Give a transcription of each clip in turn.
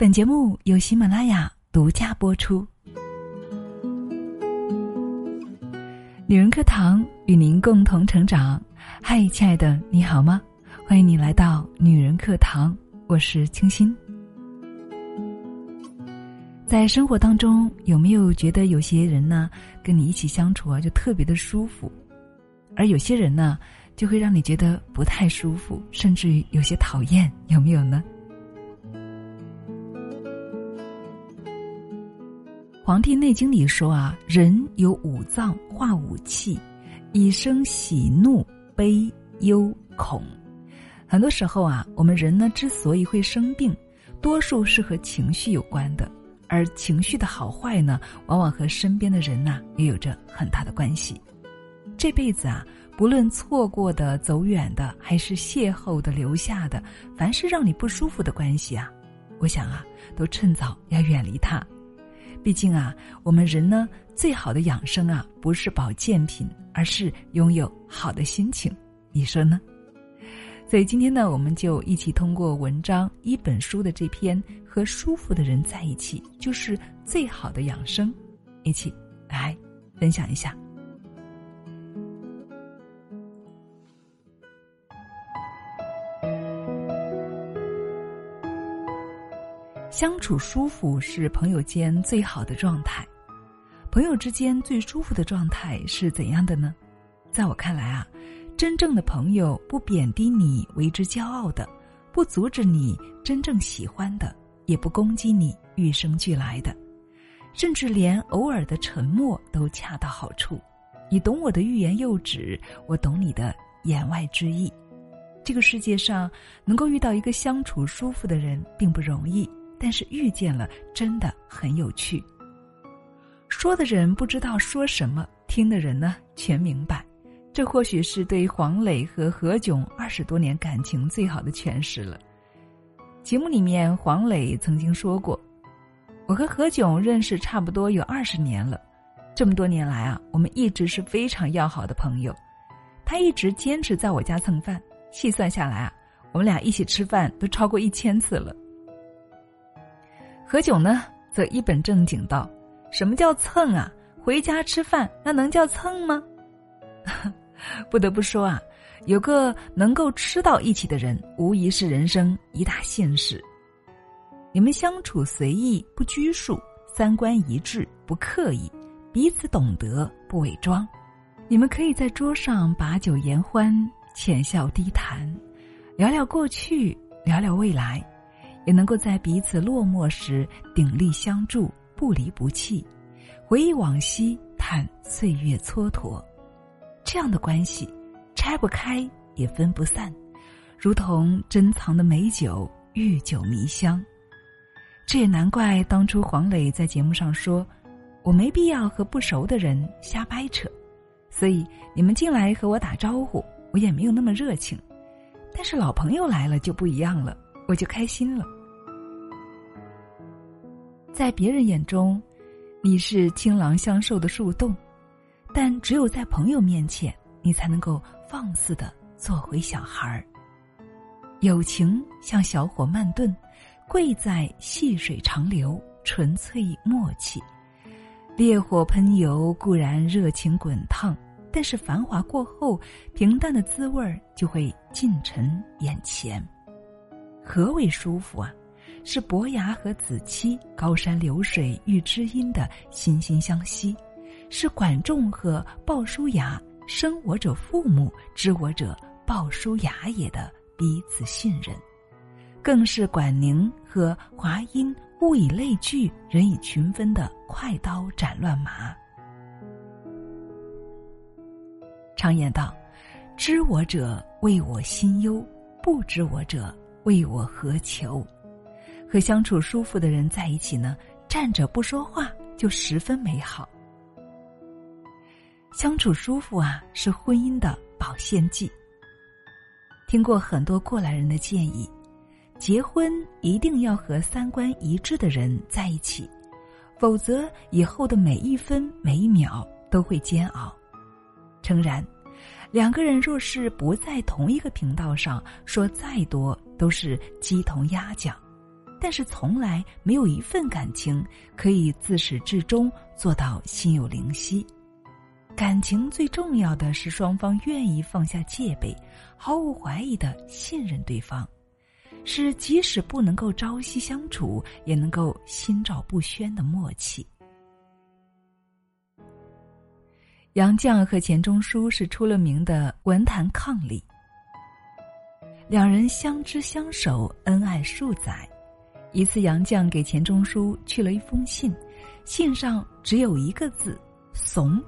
本节目由喜马拉雅独家播出。女人课堂与您共同成长。嗨，亲爱的，你好吗？欢迎你来到女人课堂，我是清新。在生活当中，有没有觉得有些人呢，跟你一起相处啊，就特别的舒服，而有些人呢，就会让你觉得不太舒服，甚至于有些讨厌，有没有呢？《黄帝内经》里说啊，人有五脏化五气，以生喜怒悲忧恐。很多时候啊，我们人呢之所以会生病，多数是和情绪有关的，而情绪的好坏呢，往往和身边的人呐也有着很大的关系。这辈子啊，不论错过的、走远的，还是邂逅的、留下的，凡是让你不舒服的关系啊，我想啊，都趁早要远离它。毕竟啊，我们人呢，最好的养生啊，不是保健品，而是拥有好的心情。你说呢？所以今天呢，我们就一起通过文章一本书的这篇《和舒服的人在一起就是最好的养生》，一起来分享一下。相处舒服是朋友间最好的状态，朋友之间最舒服的状态是怎样的呢？在我看来啊，真正的朋友不贬低你为之骄傲的，不阻止你真正喜欢的，也不攻击你与生俱来的，甚至连偶尔的沉默都恰到好处。你懂我的欲言又止，我懂你的言外之意。这个世界上能够遇到一个相处舒服的人并不容易。但是遇见了，真的很有趣。说的人不知道说什么，听的人呢全明白。这或许是对黄磊和何炅二十多年感情最好的诠释了。节目里面，黄磊曾经说过：“我和何炅认识差不多有二十年了，这么多年来啊，我们一直是非常要好的朋友。他一直坚持在我家蹭饭，细算下来啊，我们俩一起吃饭都超过一千次了。”何炅呢，则一本正经道：“什么叫蹭啊？回家吃饭那能叫蹭吗？” 不得不说啊，有个能够吃到一起的人，无疑是人生一大幸事。你们相处随意不拘束，三观一致不刻意，彼此懂得不伪装。你们可以在桌上把酒言欢，浅笑低谈，聊聊过去，聊聊未来。也能够在彼此落寞时鼎力相助，不离不弃，回忆往昔，叹岁月蹉跎。这样的关系，拆不开也分不散，如同珍藏的美酒，遇酒迷香。这也难怪当初黄磊在节目上说：“我没必要和不熟的人瞎掰扯，所以你们进来和我打招呼，我也没有那么热情。但是老朋友来了就不一样了。”我就开心了。在别人眼中，你是倾囊相授的树洞，但只有在朋友面前，你才能够放肆的做回小孩儿。友情像小火慢炖，贵在细水长流，纯粹默契。烈火喷油固然热情滚烫，但是繁华过后，平淡的滋味儿就会尽沉眼前。何为舒服啊？是伯牙和子期高山流水遇知音的惺惺相惜，是管仲和鲍叔牙生我者父母，知我者鲍叔牙也的彼此信任，更是管宁和华阴物以类聚，人以群分的快刀斩乱麻。常言道：“知我者为我心忧，不知我者。”为我何求？和相处舒服的人在一起呢，站着不说话就十分美好。相处舒服啊，是婚姻的保鲜剂。听过很多过来人的建议，结婚一定要和三观一致的人在一起，否则以后的每一分每一秒都会煎熬。诚然。两个人若是不在同一个频道上，说再多都是鸡同鸭讲。但是从来没有一份感情可以自始至终做到心有灵犀。感情最重要的是双方愿意放下戒备，毫无怀疑的信任对方，是即使不能够朝夕相处，也能够心照不宣的默契。杨绛和钱钟书是出了名的文坛伉俪，两人相知相守，恩爱数载。一次，杨绛给钱钟书去了一封信，信上只有一个字“怂”。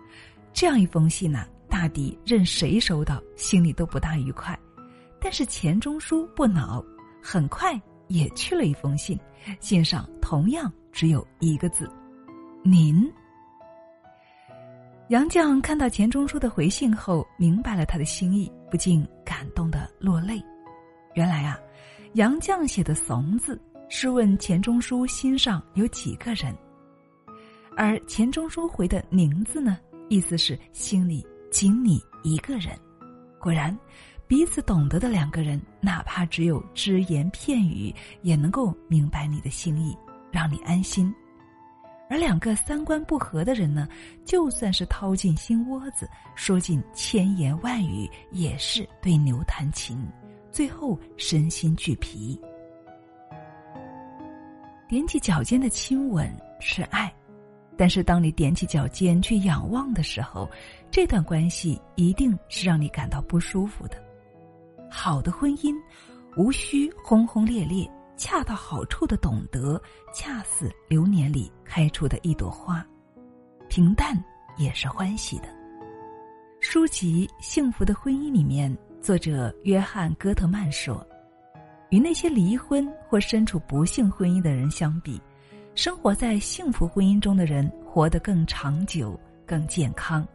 这样一封信呢，大抵任谁收到，心里都不大愉快。但是钱钟书不恼，很快也去了一封信，信上同样只有一个字“您”。杨绛看到钱钟书的回信后，明白了他的心意，不禁感动的落泪。原来啊。杨绛写的“怂”字是问钱钟书心上有几个人，而钱钟书回的“宁”字呢，意思是心里仅你一个人。果然，彼此懂得的两个人，哪怕只有只言片语，也能够明白你的心意，让你安心；而两个三观不合的人呢，就算是掏进心窝子，说尽千言万语，也是对牛弹琴。最后身心俱疲。踮起脚尖的亲吻是爱，但是当你踮起脚尖去仰望的时候，这段关系一定是让你感到不舒服的。好的婚姻，无需轰轰烈烈，恰到好处的懂得，恰似流年里开出的一朵花，平淡也是欢喜的。书籍《幸福的婚姻》里面。作者约翰·戈特曼说：“与那些离婚或身处不幸婚姻的人相比，生活在幸福婚姻中的人活得更长久、更健康。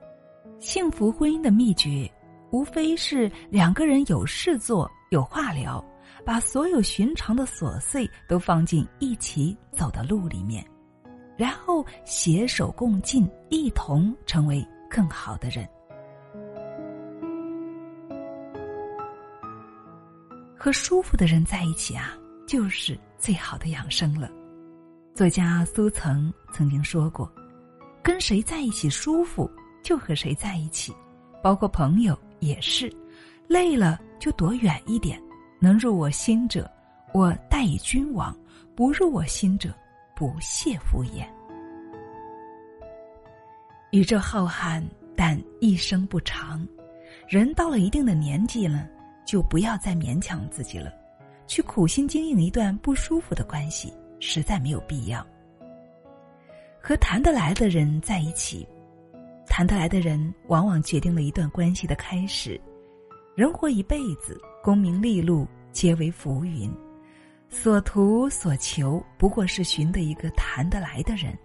幸福婚姻的秘诀，无非是两个人有事做、有话聊，把所有寻常的琐碎都放进一起走的路里面，然后携手共进，一同成为更好的人。”和舒服的人在一起啊，就是最好的养生了。作家苏岑曾经说过：“跟谁在一起舒服，就和谁在一起，包括朋友也是。累了就躲远一点，能入我心者，我待以君王；不入我心者，不屑敷衍。”宇宙浩瀚，但一生不长。人到了一定的年纪了。就不要再勉强自己了，去苦心经营一段不舒服的关系，实在没有必要。和谈得来的人在一起，谈得来的人往往决定了一段关系的开始。人活一辈子，功名利禄皆为浮云，所图所求不过是寻得一个谈得来的人。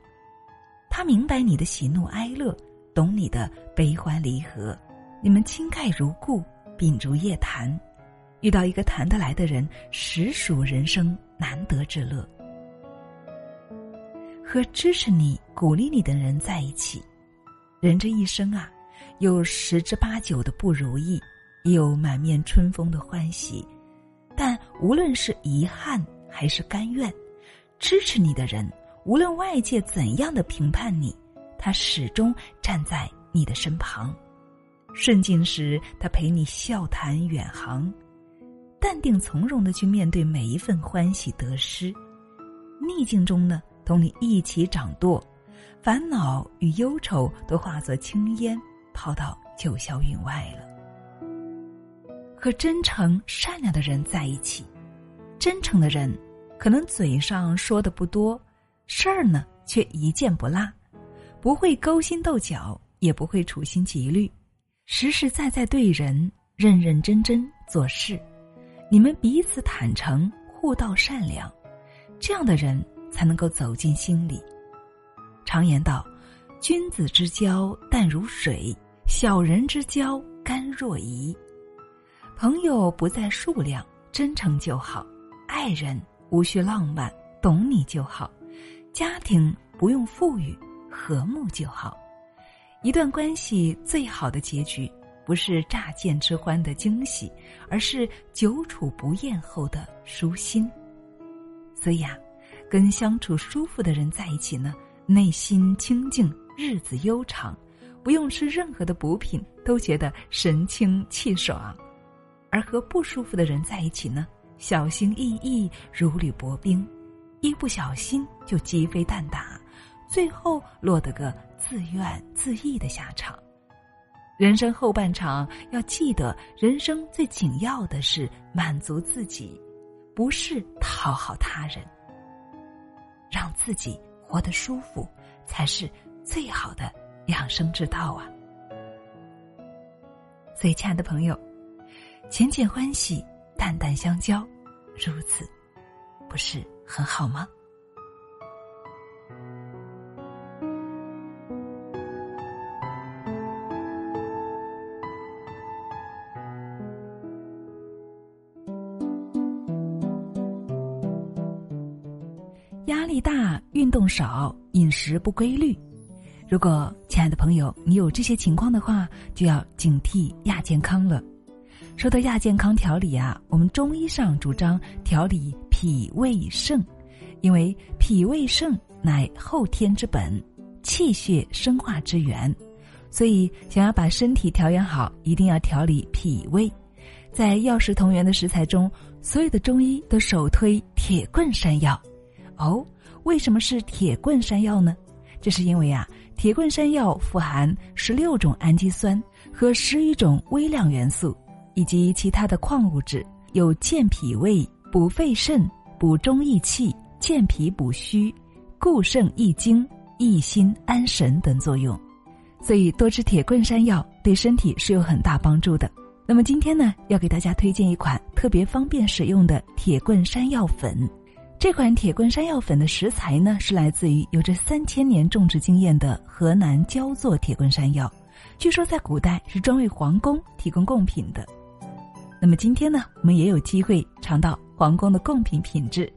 他明白你的喜怒哀乐，懂你的悲欢离合，你们亲盖如故。秉烛夜谈，遇到一个谈得来的人，实属人生难得之乐。和支持你、鼓励你的人在一起，人这一生啊，有十之八九的不如意，也有满面春风的欢喜。但无论是遗憾还是甘愿，支持你的人，无论外界怎样的评判你，他始终站在你的身旁。顺境时，他陪你笑谈远航；淡定从容的去面对每一份欢喜得失。逆境中呢，同你一起掌舵，烦恼与忧愁都化作青烟，抛到九霄云外了。和真诚善良的人在一起，真诚的人可能嘴上说的不多，事儿呢却一件不落，不会勾心斗角，也不会处心积虑。实实在在对人，认认真真做事，你们彼此坦诚，互道善良，这样的人才能够走进心里。常言道：“君子之交淡如水，小人之交甘若饴。”朋友不在数量，真诚就好；爱人无需浪漫，懂你就好；家庭不用富裕，和睦就好。一段关系最好的结局，不是乍见之欢的惊喜，而是久处不厌后的舒心。所以啊，跟相处舒服的人在一起呢，内心清静，日子悠长，不用吃任何的补品，都觉得神清气爽；而和不舒服的人在一起呢，小心翼翼，如履薄冰，一不小心就鸡飞蛋打，最后落得个自怨自艾的下场。人生后半场要记得，人生最紧要的是满足自己，不是讨好他人。让自己活得舒服，才是最好的养生之道啊！所以，亲爱的朋友，浅浅欢喜，淡淡相交，如此，不是很好吗？压力大，运动少，饮食不规律。如果亲爱的朋友你有这些情况的话，就要警惕亚健康了。说到亚健康调理啊，我们中医上主张调理脾胃肾，因为脾胃肾乃后天之本，气血生化之源，所以想要把身体调养好，一定要调理脾胃。在药食同源的食材中，所有的中医都首推铁棍山药。哦，为什么是铁棍山药呢？这是因为啊，铁棍山药富含十六种氨基酸和十余种微量元素，以及其他的矿物质，有健脾胃、补肺肾、补中益气、健脾补虚、固肾益精、益心安神等作用。所以多吃铁棍山药对身体是有很大帮助的。那么今天呢，要给大家推荐一款特别方便使用的铁棍山药粉。这款铁棍山药粉的食材呢，是来自于有着三千年种植经验的河南焦作铁棍山药，据说在古代是专为皇宫提供贡品的。那么今天呢，我们也有机会尝到皇宫的贡品品质。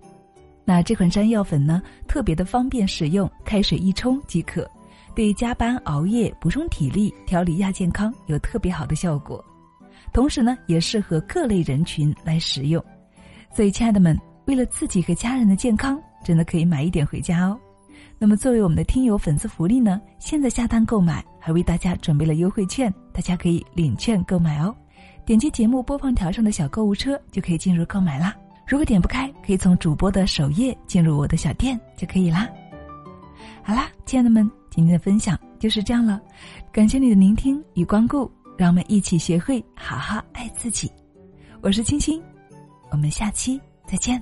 那这款山药粉呢，特别的方便使用，开水一冲即可，对加班熬夜、补充体力、调理亚健康有特别好的效果。同时呢，也适合各类人群来食用。所以，亲爱的们。为了自己和家人的健康，真的可以买一点回家哦。那么作为我们的听友粉丝福利呢，现在下单购买还为大家准备了优惠券，大家可以领券购买哦。点击节目播放条上的小购物车就可以进入购买啦。如果点不开，可以从主播的首页进入我的小店就可以啦。好啦，亲爱的们，今天的分享就是这样了，感谢你的聆听与光顾，让我们一起学会好好爱自己。我是青青，我们下期再见。